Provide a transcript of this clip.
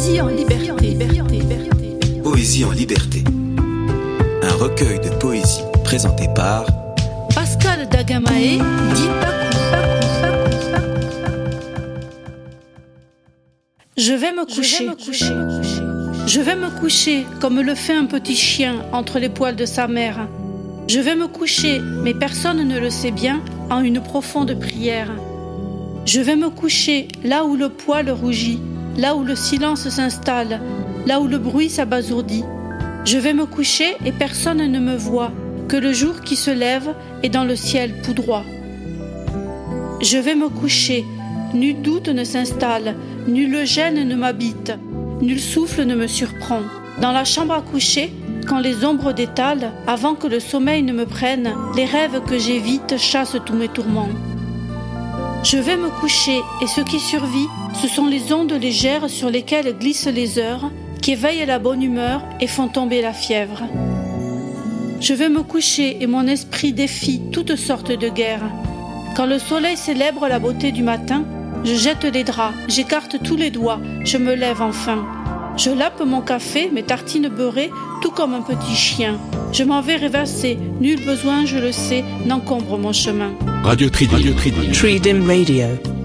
Poésie en liberté. Poésie en liberté. Un recueil de poésie présenté par Pascal Dagamae, dit Je vais me coucher. Je vais me coucher comme le fait un petit chien entre les poils de sa mère. Je vais me coucher, mais personne ne le sait bien, en une profonde prière. Je vais me coucher là où le poil rougit, là où le silence s'installe, là où le bruit s'abasourdit. Je vais me coucher et personne ne me voit, que le jour qui se lève est dans le ciel poudroie. Je vais me coucher, nul doute ne s'installe, nul gêne ne m'habite, nul souffle ne me surprend. Dans la chambre à coucher, quand les ombres détalent, avant que le sommeil ne me prenne, les rêves que j'évite chassent tous mes tourments. Je vais me coucher et ce qui survit, ce sont les ondes légères sur lesquelles glissent les heures, qui éveillent la bonne humeur et font tomber la fièvre. Je vais me coucher et mon esprit défie toutes sortes de guerres. Quand le soleil célèbre la beauté du matin, je jette les draps, j'écarte tous les doigts, je me lève enfin. Je lappe mon café, mes tartines beurrées, tout comme un petit chien. Je m'en vais rêvasser, nul besoin, je le sais, n'encombre mon chemin. Radio Tridim. Radio Radio.